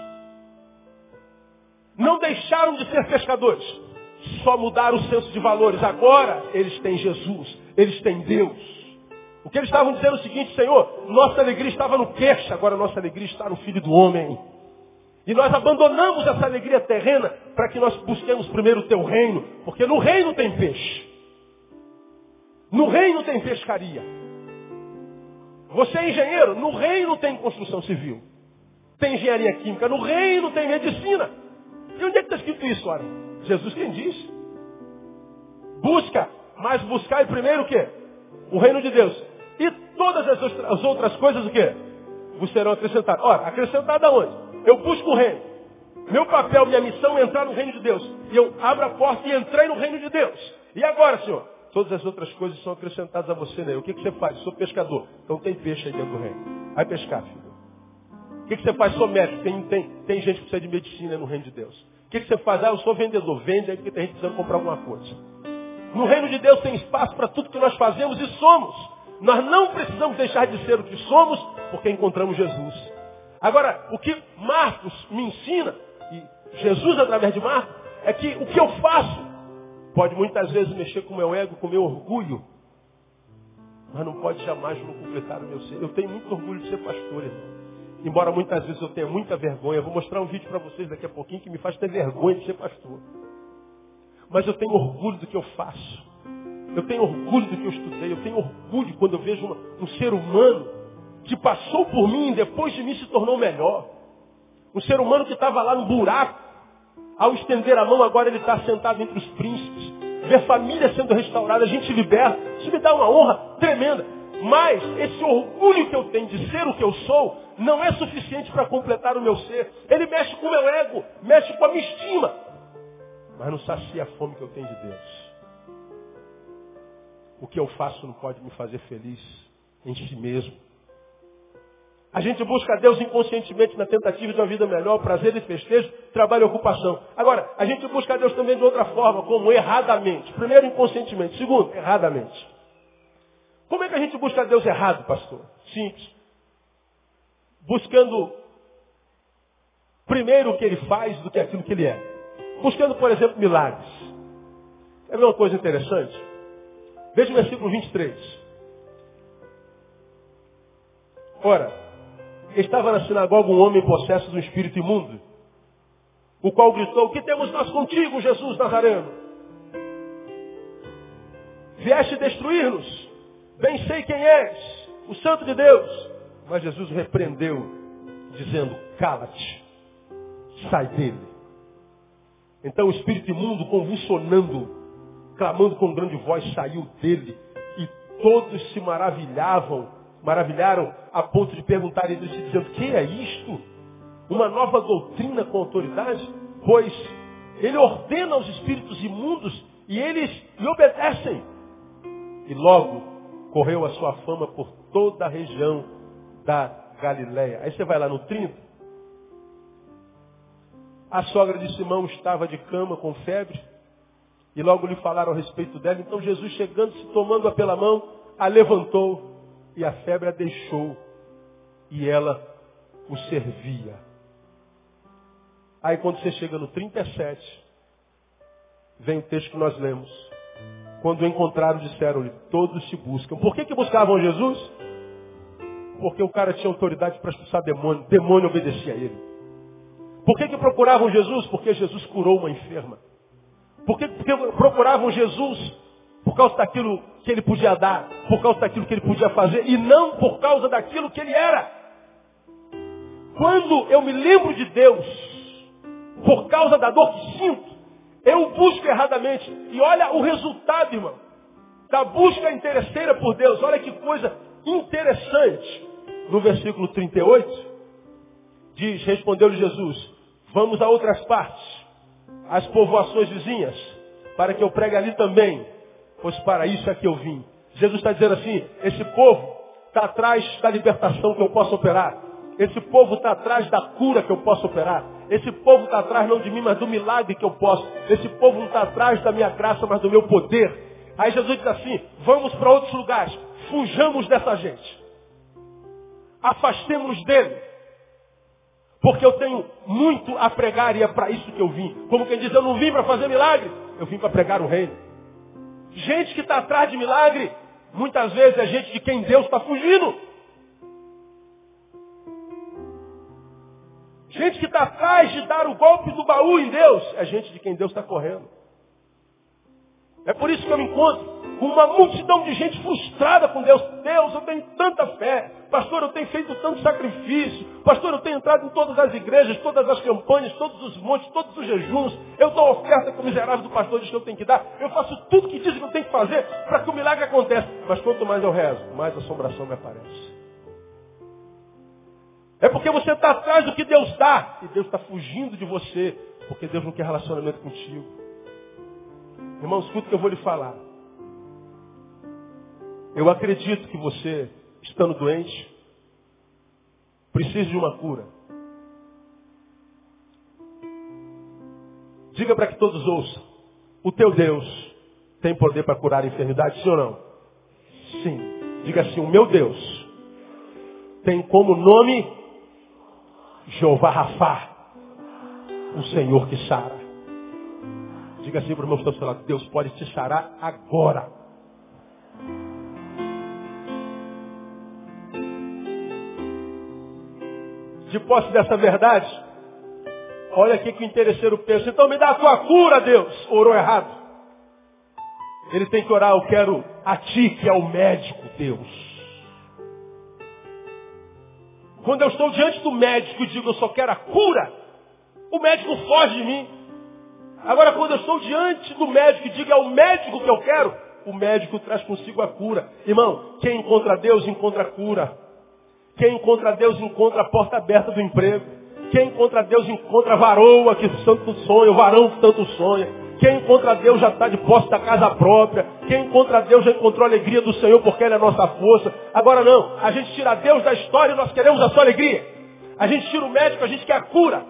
Não deixaram de ser pescadores só mudaram o senso de valores. Agora eles têm Jesus, eles têm Deus. O que eles estavam dizendo é o seguinte, Senhor, nossa alegria estava no peixe, agora nossa alegria está no Filho do Homem. E nós abandonamos essa alegria terrena para que nós busquemos primeiro o teu reino, porque no reino tem peixe. No reino tem pescaria. Você é engenheiro, no reino tem construção civil. Tem engenharia química, no reino tem medicina. E onde é que está escrito isso, olha? Jesus quem diz. Busca, mas buscai primeiro o quê? O reino de Deus. E todas as outras coisas o quê? Vos serão acrescentadas. Ora, acrescentada onde? Eu busco o reino. Meu papel, minha missão é entrar no reino de Deus. E eu abro a porta e entrei no reino de Deus. E agora, Senhor? Todas as outras coisas são acrescentadas a você, né? O que, que você faz? Sou pescador. Então tem peixe aí dentro do reino. Vai pescar, filho. O que, que você faz? Sou médico. Tem, tem, tem gente que precisa de medicina no reino de Deus que, que você faz? Ah, eu sou vendedor. Vende aí porque tem gente precisando comprar alguma coisa. No reino de Deus tem espaço para tudo que nós fazemos e somos. Nós não precisamos deixar de ser o que somos porque encontramos Jesus. Agora, o que Marcos me ensina, e Jesus através de Marcos, é que o que eu faço pode muitas vezes mexer com o meu ego, com o meu orgulho, mas não pode jamais completar o meu ser. Eu tenho muito orgulho de ser pastor, irmão. Embora muitas vezes eu tenha muita vergonha, vou mostrar um vídeo para vocês daqui a pouquinho que me faz ter vergonha de ser pastor. Mas eu tenho orgulho do que eu faço. Eu tenho orgulho do que eu estudei. Eu tenho orgulho quando eu vejo uma, um ser humano que passou por mim e depois de mim se tornou melhor. Um ser humano que estava lá no buraco. Ao estender a mão, agora ele está sentado entre os príncipes. Ver família sendo restaurada, a gente liberta. Isso me dá uma honra tremenda. Mas esse orgulho que eu tenho de ser o que eu sou não é suficiente para completar o meu ser. Ele mexe com o meu ego, mexe com a minha estima. Mas não sacia a fome que eu tenho de Deus. O que eu faço não pode me fazer feliz em si mesmo. A gente busca Deus inconscientemente na tentativa de uma vida melhor, prazer e festejo, trabalho e ocupação. Agora, a gente busca Deus também de outra forma, como erradamente. Primeiro, inconscientemente. Segundo, erradamente. Como é que a gente busca Deus errado, pastor? Simples buscando primeiro o que ele faz do que aquilo que ele é. Buscando, por exemplo, milagres. É uma coisa interessante? Veja o versículo 23. Ora, estava na sinagoga um homem possesso de um espírito imundo, o qual gritou, o que temos nós contigo, Jesus Nazareno? Vieste destruir-nos? Bem sei quem és, o santo de Deus. Mas Jesus repreendeu, dizendo, cala-te, sai dele. Então o espírito imundo, convulsionando, clamando com grande voz, saiu dele. E todos se maravilhavam, maravilharam a ponto de perguntar entre dizendo, que é isto? Uma nova doutrina com autoridade? Pois ele ordena aos espíritos imundos e eles lhe obedecem. E logo correu a sua fama por toda a região da Galileia. Aí você vai lá no 30. A sogra de Simão estava de cama com febre e logo lhe falaram a respeito dela. Então Jesus, chegando-se, tomando-a pela mão, a levantou e a febre a deixou e ela o servia. Aí quando você chega no 37, vem o texto que nós lemos. Quando o encontraram, disseram-lhe, todos te buscam. Por que, que buscavam Jesus? Porque o cara tinha autoridade para expulsar demônio. Demônio obedecia a ele. Por que, que procuravam Jesus? Porque Jesus curou uma enferma. Por que, porque procuravam Jesus? Por causa daquilo que ele podia dar, por causa daquilo que ele podia fazer, e não por causa daquilo que ele era. Quando eu me lembro de Deus, por causa da dor que sinto, eu busco erradamente. E olha o resultado, irmão, da busca interesseira por Deus. Olha que coisa interessante. No versículo 38, diz, respondeu-lhe Jesus, vamos a outras partes, às povoações vizinhas, para que eu pregue ali também, pois para isso é que eu vim. Jesus está dizendo assim, esse povo está atrás da libertação que eu posso operar. Esse povo está atrás da cura que eu posso operar. Esse povo está atrás não de mim, mas do milagre que eu posso. Esse povo não está atrás da minha graça, mas do meu poder. Aí Jesus diz assim, vamos para outros lugares. Fujamos dessa gente. Afastemos dele. Porque eu tenho muito a pregar e é para isso que eu vim. Como quem diz, eu não vim para fazer milagre, eu vim para pregar o reino. Gente que está atrás de milagre, muitas vezes é gente de quem Deus está fugindo. Gente que está atrás de dar o golpe do baú em Deus, é gente de quem Deus está correndo. É por isso que eu me encontro com uma multidão de gente frustrada com Deus. Deus, eu tenho tanta fé. Pastor, eu tenho feito tanto sacrifício. Pastor, eu tenho entrado em todas as igrejas, todas as campanhas, todos os montes, todos os jejuns. Eu dou oferta que o miserável do pastor diz que eu tenho que dar. Eu faço tudo que diz que eu tenho que fazer para que o milagre aconteça. Mas quanto mais eu rezo, mais assombração me aparece. É porque você está atrás do que Deus dá. E Deus está fugindo de você. Porque Deus não quer relacionamento contigo. Irmão, escuta o que eu vou lhe falar. Eu acredito que você, estando doente, precisa de uma cura. Diga para que todos ouçam. O teu Deus tem poder para curar a enfermidade, sim ou não? Sim. Diga assim, o meu Deus tem como nome Jeová Rafá, o Senhor que sara. Diga assim para o meu que Deus pode te sarar agora. De posse dessa verdade, olha aqui que o interesseiro pensa. Então me dá a tua cura, Deus. Orou errado. Ele tem que orar, eu quero a ti que é o médico, Deus. Quando eu estou diante do médico e digo eu só quero a cura, o médico foge de mim. Agora, quando eu estou diante do médico e digo é o médico que eu quero, o médico traz consigo a cura. Irmão, quem encontra Deus encontra a cura. Quem encontra Deus encontra a porta aberta do emprego. Quem encontra Deus encontra a varoa que tanto sonha, o varão que tanto sonha. Quem encontra Deus já está de posse da casa própria. Quem encontra Deus já encontrou a alegria do Senhor porque Ele é a nossa força. Agora não, a gente tira Deus da história e nós queremos a sua alegria. A gente tira o médico, a gente quer a cura.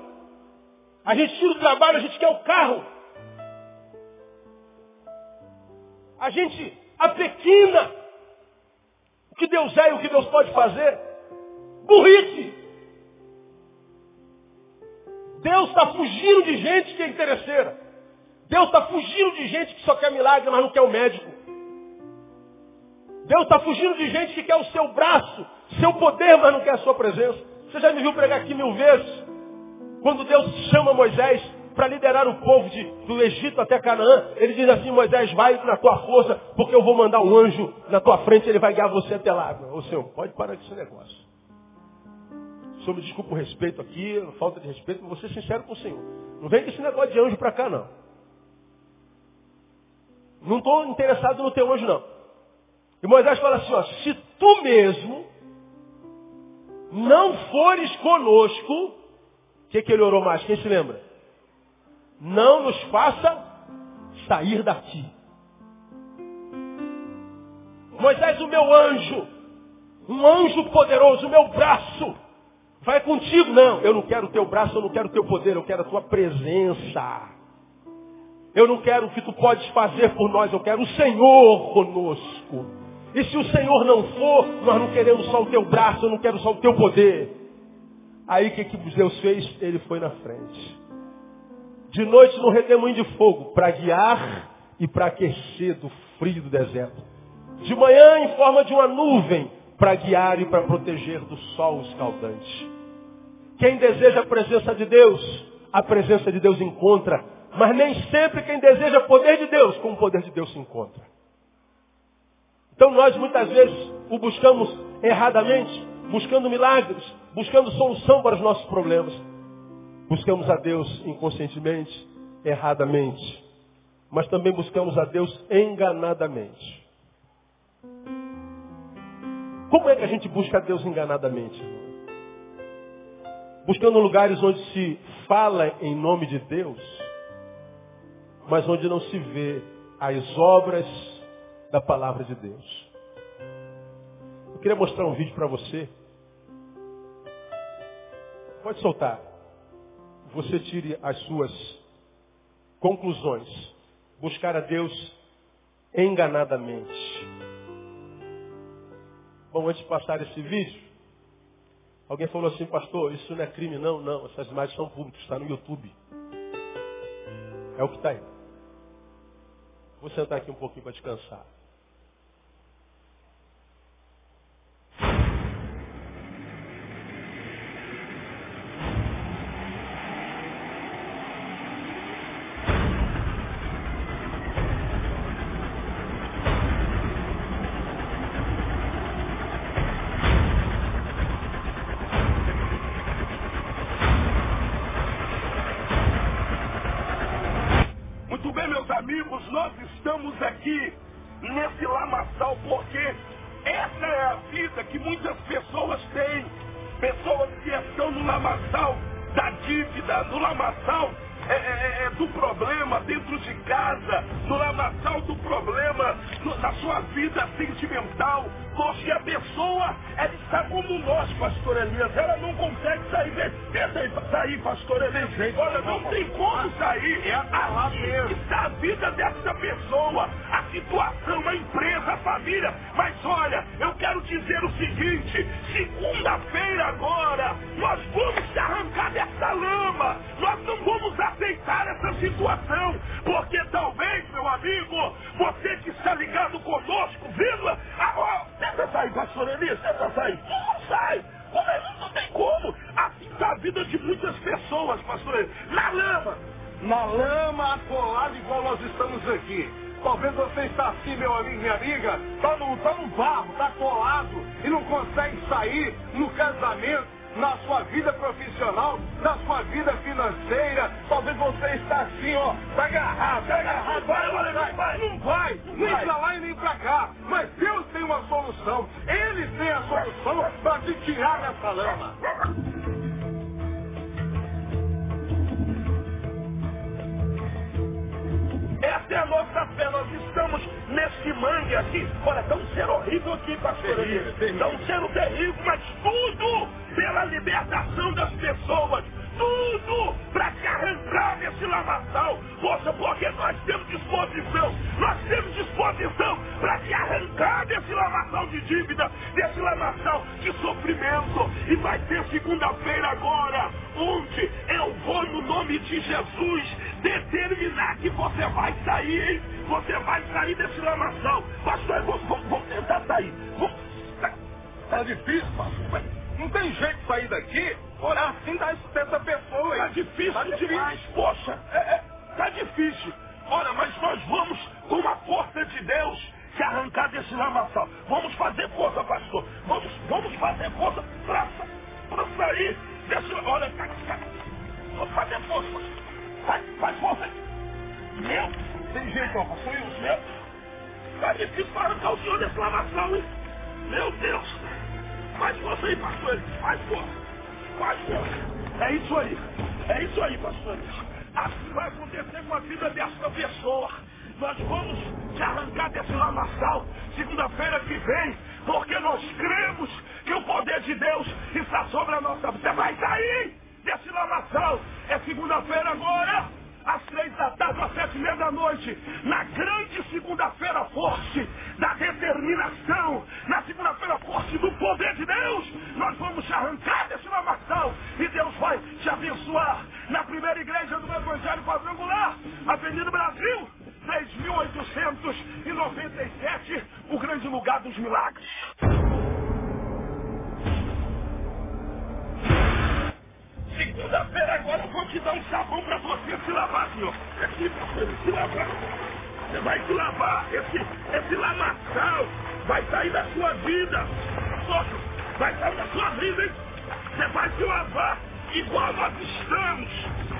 A gente tira o trabalho, a gente quer o carro. A gente apequina o que Deus é e o que Deus pode fazer. Burrice. Deus está fugindo de gente que é interesseira. Deus está fugindo de gente que só quer milagre, mas não quer o médico. Deus está fugindo de gente que quer o seu braço, seu poder, mas não quer a sua presença. Você já me viu pregar aqui mil vezes? Quando Deus chama Moisés para liderar o povo de, do Egito até Canaã, ele diz assim, Moisés, vai na tua força, porque eu vou mandar um anjo na tua frente, ele vai guiar você até lá. Ô Senhor, pode parar com esse negócio. O Senhor me desculpa o respeito aqui, falta de respeito, mas vou ser sincero com o Senhor. Não vem com esse negócio de anjo para cá, não. Não estou interessado no teu anjo, não. E Moisés fala assim, ó, se tu mesmo não fores conosco, o que, que ele orou mais? Quem se lembra? Não nos faça sair daqui. Moisés, o meu anjo, um anjo poderoso, o meu braço, vai contigo. Não, eu não quero o teu braço, eu não quero o teu poder, eu quero a tua presença. Eu não quero o que tu podes fazer por nós, eu quero o Senhor conosco. E se o Senhor não for, nós não queremos só o teu braço, eu não quero só o teu poder. Aí o que, que Deus fez? Ele foi na frente. De noite no redemoinho de fogo, para guiar e para aquecer do frio do deserto. De manhã em forma de uma nuvem, para guiar e para proteger do sol escaldante. Quem deseja a presença de Deus, a presença de Deus encontra. Mas nem sempre quem deseja poder de Deus, com o poder de Deus se encontra. Então nós muitas vezes o buscamos erradamente, buscando milagres, buscando solução para os nossos problemas. Buscamos a Deus inconscientemente, erradamente. Mas também buscamos a Deus enganadamente. Como é que a gente busca a Deus enganadamente? Buscando lugares onde se fala em nome de Deus, mas onde não se vê as obras da palavra de Deus. Eu queria mostrar um vídeo para você. Pode soltar. Você tire as suas conclusões. Buscar a Deus enganadamente. Bom, antes de passar esse vídeo, alguém falou assim, pastor, isso não é crime, não, não. Essas imagens são públicas, está no YouTube. É o que está aí. Vou sentar aqui um pouquinho para descansar. Aqui. Talvez você está assim, meu amigo, minha amiga, tá no, tá no barro, tá colado e não consegue sair no casamento, na sua vida profissional, na sua vida financeira. Talvez você está assim, ó, tá agarrado, tá agarrado, vai, vai, vai, vai, não vai, nem pra lá e nem pra cá. Mas Deus tem uma solução. Ele tem a solução para te tirar dessa lama. Essa é a nossa fé. Nós estamos nesse mangue aqui. Olha, está um cheiro horrível aqui, pastor. Está um cheiro terrível, mas tudo pela libertação das pessoas. Tudo para te arrancar desse lamaçal. Poxa, porque nós temos disposição. Nós temos disposição para te arrancar desse lamaçal de dívida, desse lamaçal de sofrimento. E vai ter segunda-feira agora, onde eu vou, no nome de Jesus, determinar que você vai sair? Você vai sair desse lamaçal. Pastor, vamos, vamos tentar sair. Vamos, Tá difícil, pastor. Não tem jeito de sair daqui, orar assim dá dessa pessoa. Tá difícil Tá demais, poxa, é, é, tá difícil. Olha, mas nós vamos, com a força de Deus, se arrancar desse lamaçal. Vamos fazer força, pastor. Vamos, vamos fazer força pra, sair desse. Olha, tá, tá, vamos fazer força. Faz, faz força. Meu, Tem jeito, ó, pastor Wilson. meu. Tá difícil para arrancar o senhor dessa lamação, hein? Meu Deus! Faz força aí, pastor. Faz força. É isso aí. É isso aí, pastor. Assim vai acontecer com a vida dessa pessoa. Nós vamos te arrancar desse lamaçal segunda-feira que vem, porque nós cremos que o poder de Deus está sobre a nossa vida. Você vai sair desse lamaçal. É segunda-feira agora às três da tarde, às sete e meia da noite, na grande segunda-feira forte da determinação, na segunda-feira forte do poder de Deus, nós vamos te arrancar desse lamaçal e Deus vai te abençoar na primeira igreja do Evangelho Quadrangular, Avenida Brasil, 3.897, o grande lugar dos milagres. Segunda-feira agora eu vou te dar um sabão para você se lavar, senhor. Aqui para você se lavar. Você vai se lavar. Esse, esse lamaçal vai sair da sua vida. Sócio, vai sair da sua vida, hein? Você vai se lavar igual nós estamos,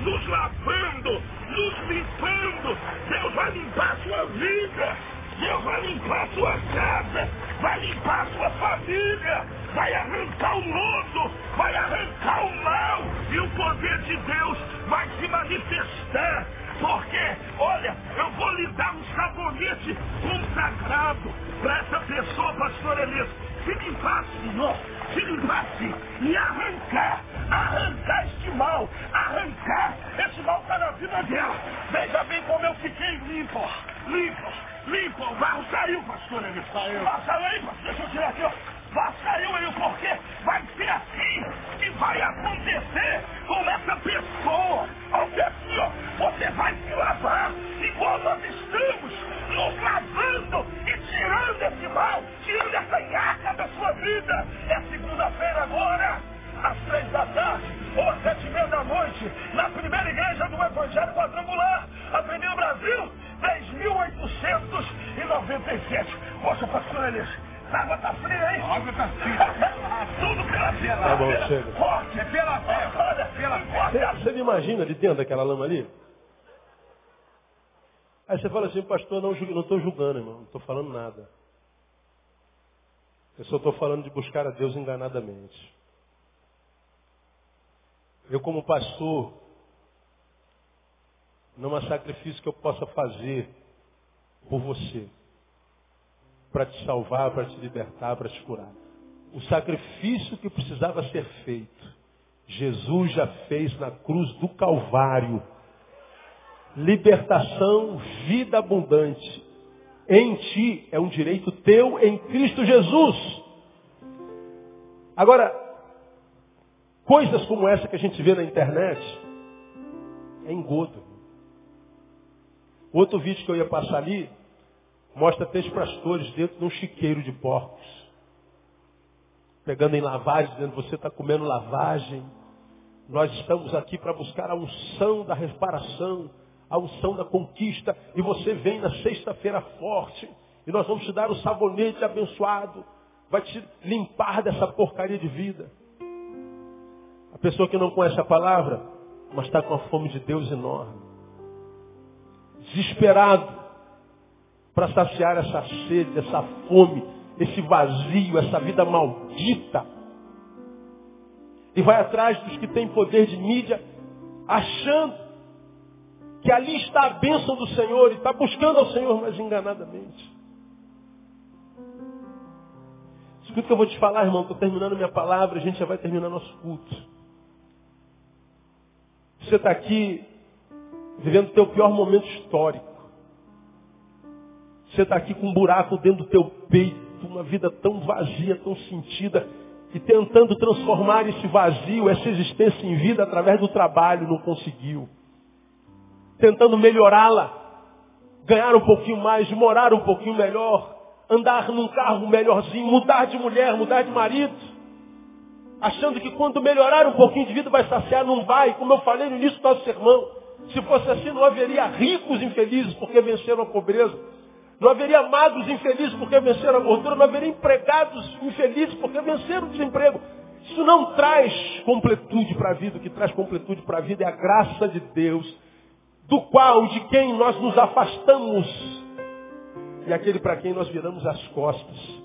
nos lavando, nos limpando. Deus vai limpar a sua vida. Deus vai limpar sua casa, vai limpar sua família, vai arrancar o lodo, vai arrancar o mal, e o poder de Deus vai se manifestar. Porque, olha, eu vou lhe dar um sabonete consagrado para essa pessoa, pastor Elias. Se limpar, Senhor, se limpar sim, e arrancar, arrancar este mal, arrancar, esse mal está na vida dela. Veja bem como eu fiquei limpo, limpo, limpo. O barro saiu, pastor Elias. Saiu. Ah, saiu aí, pastor. Deixa eu tirar aqui, ó. Vá, saiu aí, porque vai ser assim que vai acontecer com essa pessoa. Olha aqui, ó. Você vai se lavar igual nós estamos nos lavando e tirando esse mal, tirando essa nhaca da sua vida. É segunda-feira agora, daquela lama ali? Aí você fala assim, pastor, não estou julgando, irmão, não estou falando nada. Eu só estou falando de buscar a Deus enganadamente. Eu, como pastor, não há sacrifício que eu possa fazer por você, para te salvar, para te libertar, para te curar. O sacrifício que precisava ser feito, Jesus já fez na cruz do Calvário. Libertação, vida abundante. Em ti é um direito teu em Cristo Jesus. Agora, coisas como essa que a gente vê na internet é engodo. Outro vídeo que eu ia passar ali mostra três pastores dentro de um chiqueiro de porcos. Pegando em lavagem, dizendo, você está comendo lavagem. Nós estamos aqui para buscar a unção da reparação, a unção da conquista. E você vem na sexta-feira forte. E nós vamos te dar o sabonete abençoado. Vai te limpar dessa porcaria de vida. A pessoa que não conhece a palavra, mas está com a fome de Deus enorme. Desesperado para saciar essa sede, essa fome, esse vazio, essa vida maldita. E vai atrás dos que têm poder de mídia, achando que ali está a bênção do Senhor e está buscando ao Senhor, mas enganadamente. Escuta o que eu vou te falar, irmão. Estou terminando minha palavra, a gente já vai terminar nosso culto. Você está aqui vivendo o teu pior momento histórico. Você está aqui com um buraco dentro do teu peito, uma vida tão vazia, tão sentida, e tentando transformar esse vazio, essa existência em vida através do trabalho, não conseguiu. Tentando melhorá-la, ganhar um pouquinho mais, morar um pouquinho melhor, andar num carro melhorzinho, mudar de mulher, mudar de marido, achando que quando melhorar um pouquinho de vida vai saciar, não vai, como eu falei no início do nosso sermão. Se fosse assim, não haveria ricos infelizes porque venceram a pobreza. Não haveria magos infelizes porque venceram a gordura. Não haveria empregados infelizes porque venceram o desemprego. Isso não traz completude para a vida. O que traz completude para a vida é a graça de Deus, do qual, de quem nós nos afastamos e aquele para quem nós viramos as costas.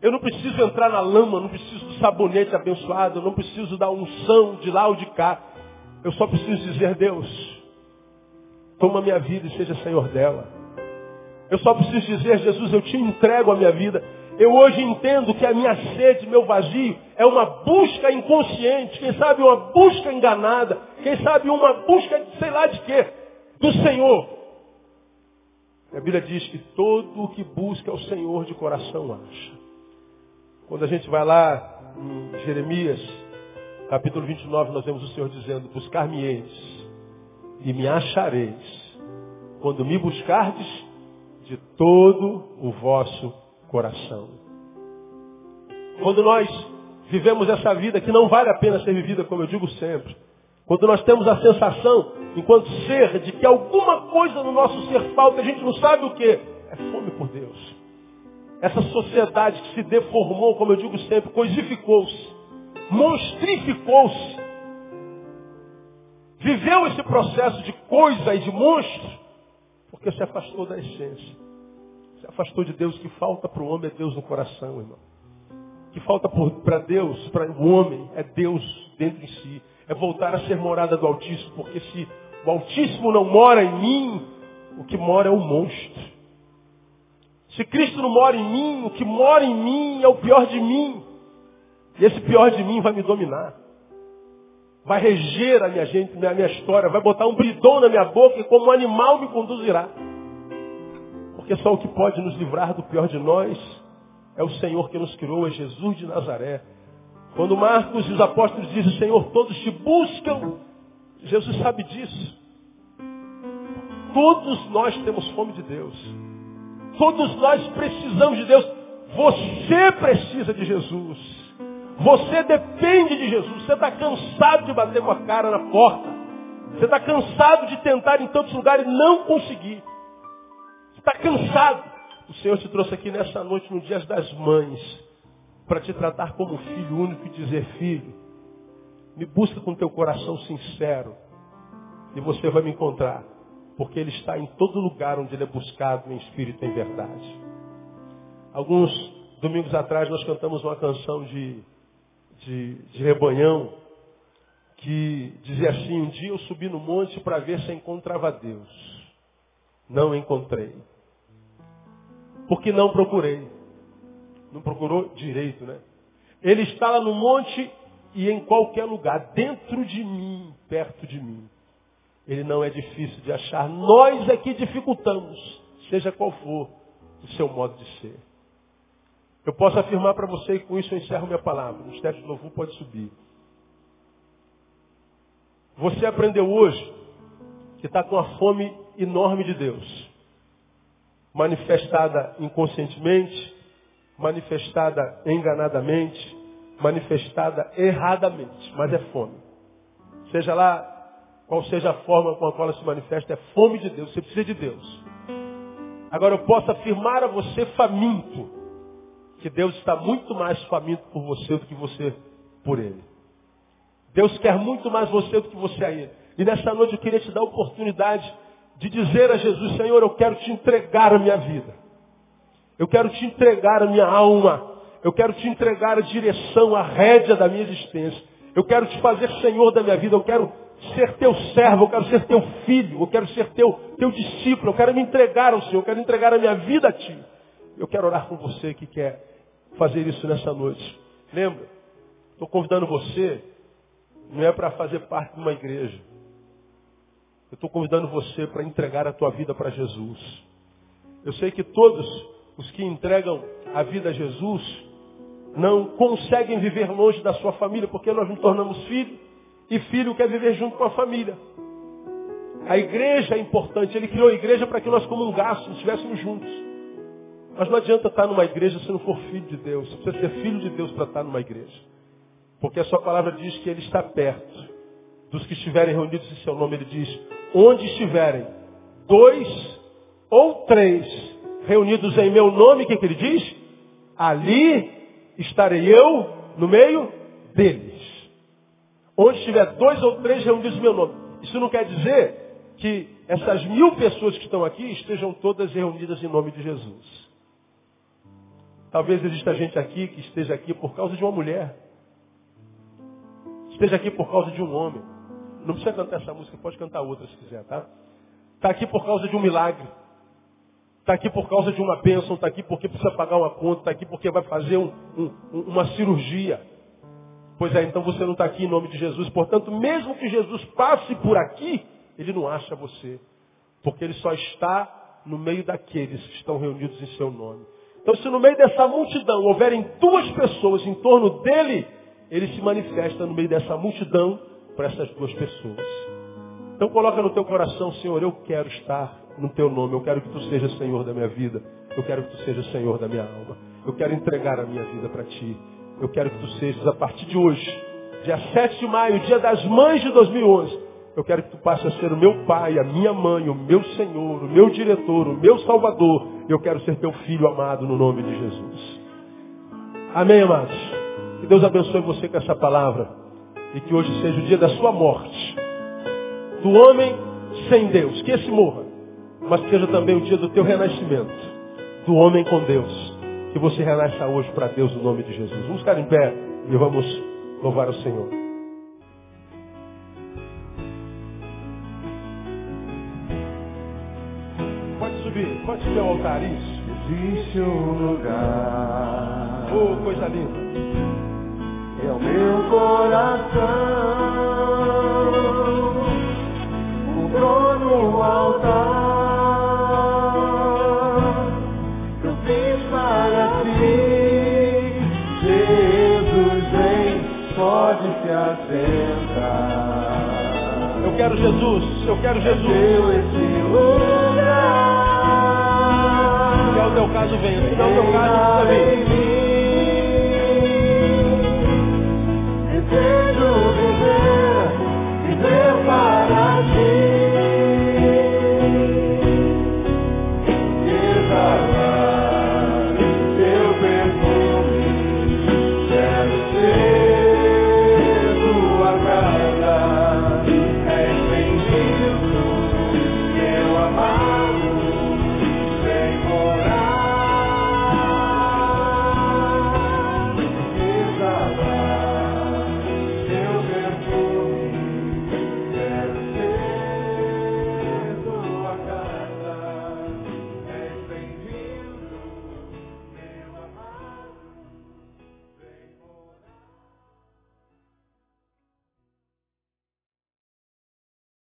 Eu não preciso entrar na lama, não preciso do sabonete abençoado, não preciso da unção de lá ou de cá. Eu só preciso dizer, Deus, toma minha vida e seja Senhor dela. Eu só preciso dizer, Jesus, eu te entrego a minha vida. Eu hoje entendo que a minha sede, meu vazio, é uma busca inconsciente, quem sabe uma busca enganada, quem sabe uma busca de sei lá de quê, do Senhor. A Bíblia diz que todo o que busca o Senhor de coração acha. Quando a gente vai lá em Jeremias, capítulo 29, nós vemos o Senhor dizendo, buscar-me-eis e me achareis, quando me buscardes de todo o vosso coração. Quando nós vivemos essa vida que não vale a pena ser vivida, como eu digo sempre, quando nós temos a sensação, enquanto ser, de que alguma coisa no nosso ser falta, a gente não sabe o que, é fome por Deus. Essa sociedade que se deformou, como eu digo sempre, coisificou-se, monstrificou-se, viveu esse processo de coisa e de monstro, porque se afastou da essência. Se afastou de Deus. O que falta para o homem é Deus no coração, irmão. O que falta para Deus, para o homem, é Deus dentro de si. É voltar a ser morada do Altíssimo, porque se o Altíssimo não mora em mim, o que mora é o monstro. Se Cristo não mora em mim, o que mora em mim é o pior de mim. E esse pior de mim vai me dominar. Vai reger a minha gente, a minha história, vai botar um bridão na minha boca e como um animal me conduzirá. Porque só o que pode nos livrar do pior de nós é o Senhor que nos criou, é Jesus de Nazaré. Quando Marcos e os apóstolos dizem, Senhor, todos te buscam, Jesus sabe disso. Todos nós temos fome de Deus. Todos nós precisamos de Deus. Você precisa de Jesus. Você depende de Jesus. Você está cansado de bater com a cara na porta. Você está cansado de tentar em tantos lugares e não conseguir. Você está cansado. O Senhor te trouxe aqui nessa noite, no dia das mães, para te tratar como filho único e dizer, filho, me busca com teu coração sincero e você vai me encontrar porque ele está em todo lugar onde ele é buscado em espírito e em verdade. Alguns domingos atrás nós cantamos uma canção de, de, de rebanhão que dizia assim, um dia eu subi no monte para ver se encontrava Deus. Não encontrei. Porque não procurei. Não procurou direito, né? Ele está lá no monte e em qualquer lugar, dentro de mim, perto de mim. Ele não é difícil de achar. Nós é que dificultamos, seja qual for o seu modo de ser. Eu posso afirmar para você, e com isso eu encerro minha palavra. O textos do louvor pode subir. Você aprendeu hoje que está com a fome enorme de Deus. Manifestada inconscientemente, manifestada enganadamente, manifestada erradamente, mas é fome. Seja lá qual seja a forma com a qual ela se manifesta, é fome de Deus. Você precisa de Deus. Agora eu posso afirmar a você faminto, que Deus está muito mais faminto por você do que você por Ele. Deus quer muito mais você do que você a Ele. E nessa noite eu queria te dar a oportunidade de dizer a Jesus, Senhor, eu quero te entregar a minha vida. Eu quero te entregar a minha alma. Eu quero te entregar a direção, a rédea da minha existência. Eu quero te fazer Senhor da minha vida. Eu quero ser teu servo, eu quero ser teu filho, eu quero ser teu, teu discípulo, eu quero me entregar ao Senhor, eu quero entregar a minha vida a Ti. Eu quero orar com você que quer fazer isso nessa noite. Lembra? Estou convidando você, não é para fazer parte de uma igreja. Eu estou convidando você para entregar a tua vida para Jesus. Eu sei que todos os que entregam a vida a Jesus não conseguem viver longe da sua família, porque nós nos tornamos filhos e filho quer viver junto com a família. A igreja é importante. Ele criou a igreja para que nós comungássemos, estivéssemos juntos. Mas não adianta estar numa igreja se não for filho de Deus. Você precisa ser filho de Deus para estar numa igreja. Porque a sua palavra diz que ele está perto dos que estiverem reunidos em seu nome. Ele diz, onde estiverem dois ou três reunidos em meu nome, o que, que ele diz? Ali estarei eu no meio deles. Onde estiver dois ou três reunidos em meu nome. Isso não quer dizer que essas mil pessoas que estão aqui estejam todas reunidas em nome de Jesus. Talvez exista gente aqui que esteja aqui por causa de uma mulher. Esteja aqui por causa de um homem. Não precisa cantar essa música, pode cantar outra se quiser, tá? Está aqui por causa de um milagre. Está aqui por causa de uma bênção, está aqui porque precisa pagar uma conta, está aqui porque vai fazer um, um, uma cirurgia. Pois é, então você não está aqui em nome de Jesus. Portanto, mesmo que Jesus passe por aqui, ele não acha você. Porque ele só está no meio daqueles que estão reunidos em seu nome. Então, se no meio dessa multidão houverem duas pessoas em torno dele, ele se manifesta no meio dessa multidão para essas duas pessoas. Então coloca no teu coração, Senhor, eu quero estar no teu nome, eu quero que tu sejas Senhor da minha vida, eu quero que tu sejas Senhor da minha alma, eu quero entregar a minha vida para ti, eu quero que tu sejas a partir de hoje, dia 7 de maio, dia das mães de 2011, eu quero que tu passe a ser o meu pai, a minha mãe, o meu Senhor, o meu diretor, o meu Salvador. Eu quero ser teu filho amado no nome de Jesus. Amém, amados? Que Deus abençoe você com essa palavra. E que hoje seja o dia da sua morte. Do homem sem Deus. Que esse morra. Mas que seja também o dia do teu renascimento. Do homem com Deus. Que você renasça hoje para Deus no nome de Jesus. Vamos ficar em pé e vamos louvar o Senhor. Ao altar, isso. Existe um lugar. Oh, coisa linda. É o meu coração. Um trono, um altar. Eu fiz para ti. Jesus vem, pode se assentar. Eu quero Jesus, eu quero Jesus. Caso venha. Teu caso, não vem.